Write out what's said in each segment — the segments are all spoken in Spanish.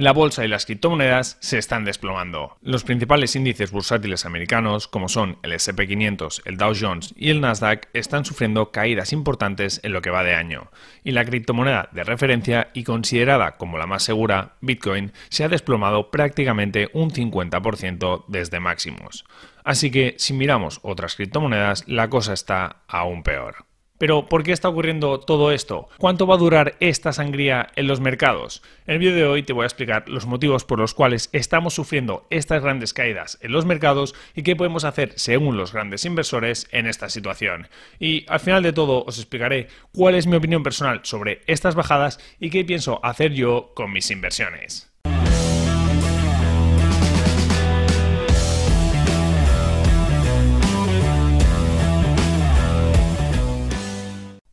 la bolsa y las criptomonedas se están desplomando. Los principales índices bursátiles americanos, como son el SP500, el Dow Jones y el Nasdaq, están sufriendo caídas importantes en lo que va de año. Y la criptomoneda de referencia y considerada como la más segura, Bitcoin, se ha desplomado prácticamente un 50% desde máximos. Así que si miramos otras criptomonedas, la cosa está aún peor. Pero, ¿por qué está ocurriendo todo esto? ¿Cuánto va a durar esta sangría en los mercados? En el vídeo de hoy te voy a explicar los motivos por los cuales estamos sufriendo estas grandes caídas en los mercados y qué podemos hacer según los grandes inversores en esta situación. Y al final de todo os explicaré cuál es mi opinión personal sobre estas bajadas y qué pienso hacer yo con mis inversiones.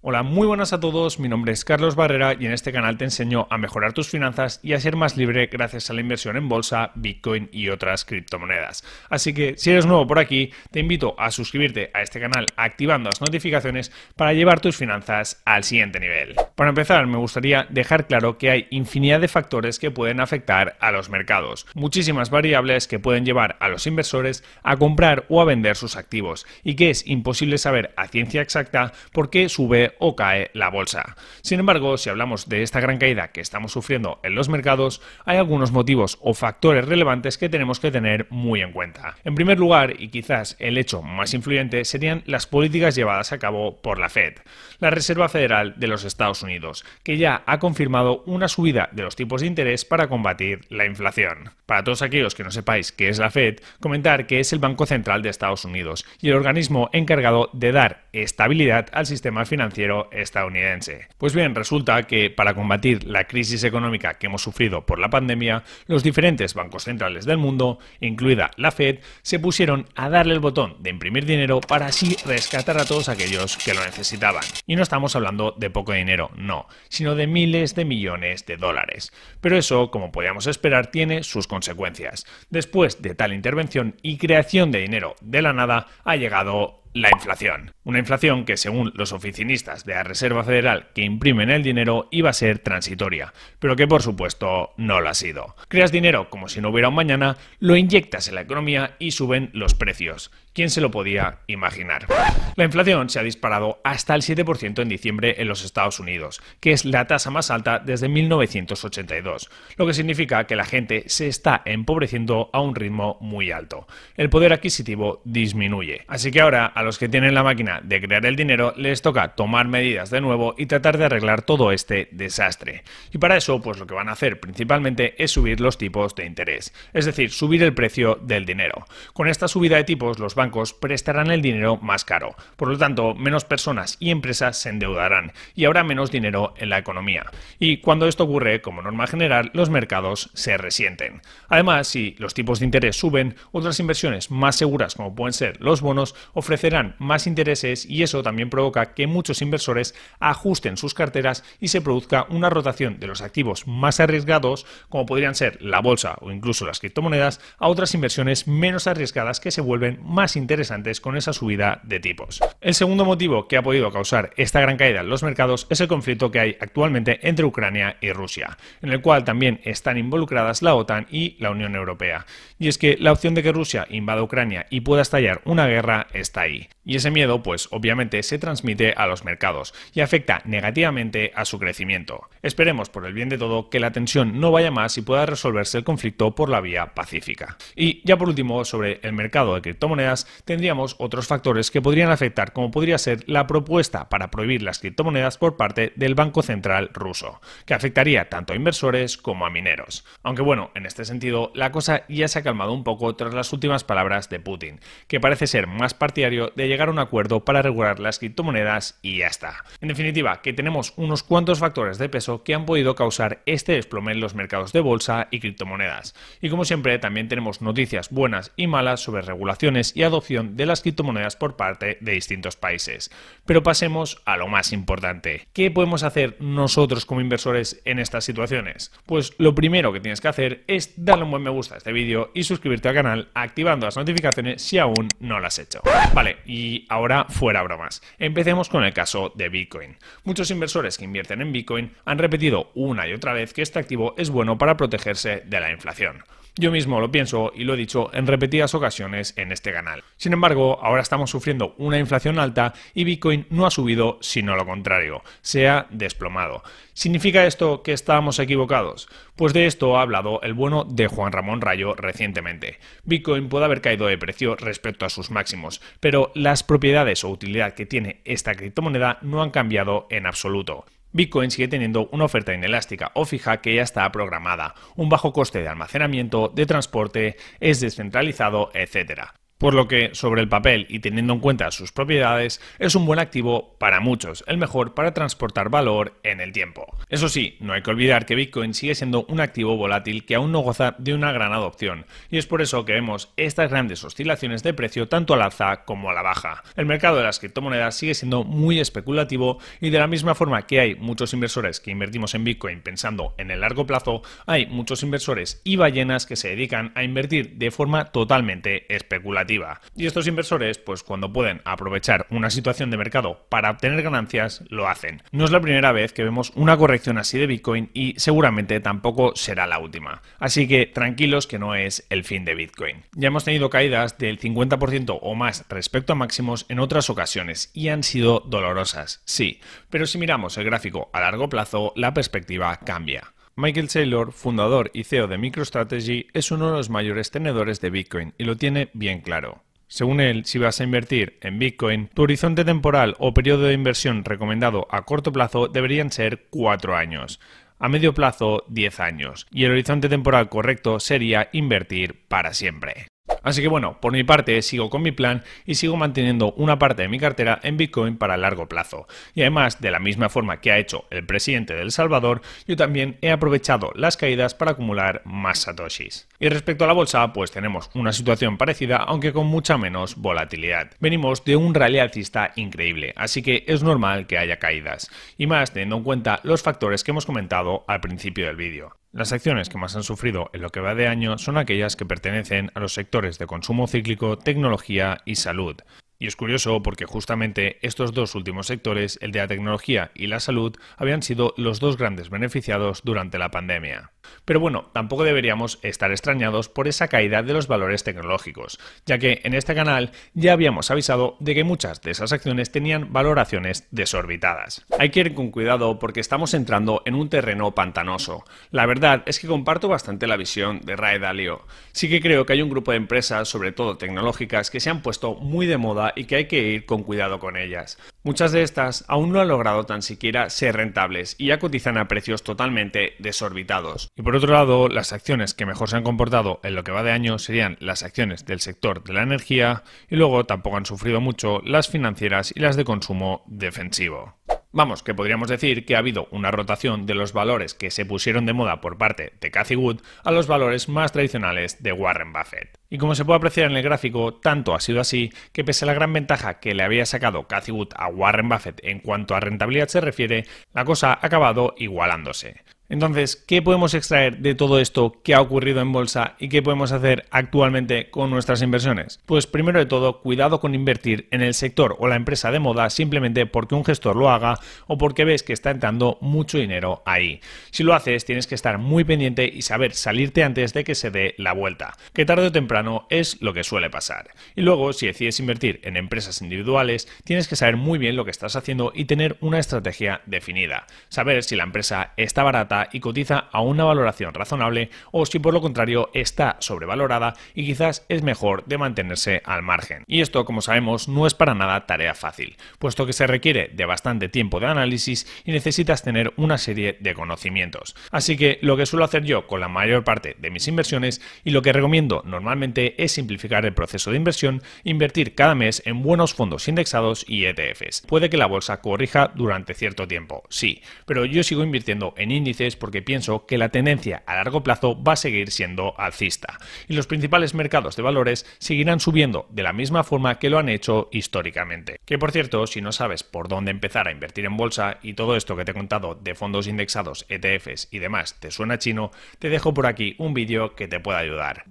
Hola, muy buenas a todos, mi nombre es Carlos Barrera y en este canal te enseño a mejorar tus finanzas y a ser más libre gracias a la inversión en bolsa, Bitcoin y otras criptomonedas. Así que si eres nuevo por aquí, te invito a suscribirte a este canal activando las notificaciones para llevar tus finanzas al siguiente nivel. Para empezar, me gustaría dejar claro que hay infinidad de factores que pueden afectar a los mercados, muchísimas variables que pueden llevar a los inversores a comprar o a vender sus activos y que es imposible saber a ciencia exacta por qué sube o cae la bolsa. Sin embargo, si hablamos de esta gran caída que estamos sufriendo en los mercados, hay algunos motivos o factores relevantes que tenemos que tener muy en cuenta. En primer lugar, y quizás el hecho más influyente, serían las políticas llevadas a cabo por la Fed, la Reserva Federal de los Estados Unidos, que ya ha confirmado una subida de los tipos de interés para combatir la inflación. Para todos aquellos que no sepáis qué es la Fed, comentar que es el Banco Central de Estados Unidos y el organismo encargado de dar estabilidad al sistema financiero estadounidense. Pues bien, resulta que para combatir la crisis económica que hemos sufrido por la pandemia, los diferentes bancos centrales del mundo, incluida la Fed, se pusieron a darle el botón de imprimir dinero para así rescatar a todos aquellos que lo necesitaban. Y no estamos hablando de poco dinero, no, sino de miles de millones de dólares. Pero eso, como podíamos esperar, tiene sus consecuencias. Después de tal intervención y creación de dinero de la nada, ha llegado la inflación. Una inflación que, según los oficinistas de la Reserva Federal que imprimen el dinero, iba a ser transitoria, pero que por supuesto no lo ha sido. Creas dinero como si no hubiera un mañana, lo inyectas en la economía y suben los precios. ¿Quién se lo podía imaginar? La inflación se ha disparado hasta el 7% en diciembre en los Estados Unidos, que es la tasa más alta desde 1982, lo que significa que la gente se está empobreciendo a un ritmo muy alto. El poder adquisitivo disminuye. Así que ahora a los que tienen la máquina de crear el dinero les toca tomar medidas de nuevo y tratar de arreglar todo este desastre. Y para eso, pues lo que van a hacer principalmente es subir los tipos de interés, es decir, subir el precio del dinero. Con esta subida de tipos los bancos prestarán el dinero más caro. Por lo tanto, menos personas y empresas se endeudarán y habrá menos dinero en la economía. Y cuando esto ocurre, como norma general, los mercados se resienten. Además, si los tipos de interés suben, otras inversiones más seguras, como pueden ser los bonos, ofrecerán más intereses y eso también provoca que muchos inversores ajusten sus carteras y se produzca una rotación de los activos más arriesgados, como podrían ser la bolsa o incluso las criptomonedas, a otras inversiones menos arriesgadas que se vuelven más interesantes con esa subida de tipos. El segundo motivo que ha podido causar esta gran caída en los mercados es el conflicto que hay actualmente entre Ucrania y Rusia, en el cual también están involucradas la OTAN y la Unión Europea. Y es que la opción de que Rusia invada Ucrania y pueda estallar una guerra está ahí. Y ese miedo, pues obviamente se transmite a los mercados y afecta negativamente a su crecimiento. Esperemos, por el bien de todo, que la tensión no vaya más y pueda resolverse el conflicto por la vía pacífica. Y ya por último, sobre el mercado de criptomonedas, tendríamos otros factores que podrían afectar, como podría ser la propuesta para prohibir las criptomonedas por parte del Banco Central ruso, que afectaría tanto a inversores como a mineros. Aunque bueno, en este sentido, la cosa ya se ha calmado un poco tras las últimas palabras de Putin, que parece ser más partidario de llegar a un acuerdo para regular las criptomonedas y ya está. En definitiva, que tenemos unos cuantos factores de peso que han podido causar este desplome en los mercados de bolsa y criptomonedas. Y como siempre, también tenemos noticias buenas y malas sobre regulaciones y adopción de las criptomonedas por parte de distintos países. Pero pasemos a lo más importante. ¿Qué podemos hacer nosotros como inversores en estas situaciones? Pues lo primero que tienes que hacer es darle un buen me gusta a este vídeo y suscribirte al canal activando las notificaciones si aún no lo has hecho. Vale, y ahora, fuera bromas. Empecemos con el caso de Bitcoin. Muchos inversores que invierten en Bitcoin han repetido una y otra vez que este activo es bueno para protegerse de la inflación. Yo mismo lo pienso y lo he dicho en repetidas ocasiones en este canal. Sin embargo, ahora estamos sufriendo una inflación alta y Bitcoin no ha subido, sino lo contrario, se ha desplomado. ¿Significa esto que estábamos equivocados? Pues de esto ha hablado el bueno de Juan Ramón Rayo recientemente. Bitcoin puede haber caído de precio respecto a sus máximos, pero las propiedades o utilidad que tiene esta criptomoneda no han cambiado en absoluto. Bitcoin sigue teniendo una oferta inelástica o fija que ya está programada, un bajo coste de almacenamiento, de transporte, es descentralizado, etc por lo que sobre el papel y teniendo en cuenta sus propiedades es un buen activo para muchos, el mejor para transportar valor en el tiempo. Eso sí, no hay que olvidar que Bitcoin sigue siendo un activo volátil que aún no goza de una gran adopción y es por eso que vemos estas grandes oscilaciones de precio tanto al alza como a la baja. El mercado de las criptomonedas sigue siendo muy especulativo y de la misma forma que hay muchos inversores que invertimos en Bitcoin pensando en el largo plazo, hay muchos inversores y ballenas que se dedican a invertir de forma totalmente especulativa. Y estos inversores, pues cuando pueden aprovechar una situación de mercado para obtener ganancias, lo hacen. No es la primera vez que vemos una corrección así de Bitcoin y seguramente tampoco será la última. Así que tranquilos que no es el fin de Bitcoin. Ya hemos tenido caídas del 50% o más respecto a máximos en otras ocasiones y han sido dolorosas, sí, pero si miramos el gráfico a largo plazo, la perspectiva cambia. Michael Saylor, fundador y CEO de MicroStrategy, es uno de los mayores tenedores de Bitcoin y lo tiene bien claro. Según él, si vas a invertir en Bitcoin, tu horizonte temporal o periodo de inversión recomendado a corto plazo deberían ser 4 años, a medio plazo 10 años, y el horizonte temporal correcto sería invertir para siempre. Así que bueno, por mi parte sigo con mi plan y sigo manteniendo una parte de mi cartera en Bitcoin para largo plazo. Y además, de la misma forma que ha hecho el presidente de El Salvador, yo también he aprovechado las caídas para acumular más satoshis. Y respecto a la bolsa, pues tenemos una situación parecida, aunque con mucha menos volatilidad. Venimos de un rally alcista increíble, así que es normal que haya caídas. Y más teniendo en cuenta los factores que hemos comentado al principio del vídeo. Las acciones que más han sufrido en lo que va de año son aquellas que pertenecen a los sectores de consumo cíclico, tecnología y salud. Y es curioso porque justamente estos dos últimos sectores, el de la tecnología y la salud, habían sido los dos grandes beneficiados durante la pandemia. Pero bueno, tampoco deberíamos estar extrañados por esa caída de los valores tecnológicos, ya que en este canal ya habíamos avisado de que muchas de esas acciones tenían valoraciones desorbitadas. Hay que ir con cuidado porque estamos entrando en un terreno pantanoso. La verdad es que comparto bastante la visión de Ray Dalio. Sí que creo que hay un grupo de empresas, sobre todo tecnológicas, que se han puesto muy de moda y que hay que ir con cuidado con ellas. Muchas de estas aún no han logrado tan siquiera ser rentables y ya cotizan a precios totalmente desorbitados. Y por otro lado, las acciones que mejor se han comportado en lo que va de año serían las acciones del sector de la energía y luego tampoco han sufrido mucho las financieras y las de consumo defensivo. Vamos, que podríamos decir que ha habido una rotación de los valores que se pusieron de moda por parte de Cathy Wood a los valores más tradicionales de Warren Buffett. Y como se puede apreciar en el gráfico, tanto ha sido así que pese a la gran ventaja que le había sacado Cathy Wood a Warren Buffett en cuanto a rentabilidad se refiere, la cosa ha acabado igualándose. Entonces, ¿qué podemos extraer de todo esto que ha ocurrido en bolsa y qué podemos hacer actualmente con nuestras inversiones? Pues primero de todo, cuidado con invertir en el sector o la empresa de moda simplemente porque un gestor lo haga o porque ves que está entrando mucho dinero ahí. Si lo haces, tienes que estar muy pendiente y saber salirte antes de que se dé la vuelta, que tarde o temprano es lo que suele pasar. Y luego, si decides invertir en empresas individuales, tienes que saber muy bien lo que estás haciendo y tener una estrategia definida. Saber si la empresa está barata y cotiza a una valoración razonable o si por lo contrario está sobrevalorada y quizás es mejor de mantenerse al margen. Y esto, como sabemos, no es para nada tarea fácil, puesto que se requiere de bastante tiempo de análisis y necesitas tener una serie de conocimientos. Así que lo que suelo hacer yo con la mayor parte de mis inversiones y lo que recomiendo normalmente es simplificar el proceso de inversión, invertir cada mes en buenos fondos indexados y ETFs. Puede que la bolsa corrija durante cierto tiempo, sí, pero yo sigo invirtiendo en índices porque pienso que la tendencia a largo plazo va a seguir siendo alcista y los principales mercados de valores seguirán subiendo de la misma forma que lo han hecho históricamente. Que por cierto, si no sabes por dónde empezar a invertir en bolsa y todo esto que te he contado de fondos indexados, ETFs y demás te suena chino, te dejo por aquí un vídeo que te pueda ayudar.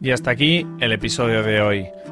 Y hasta aquí el episodio de hoy.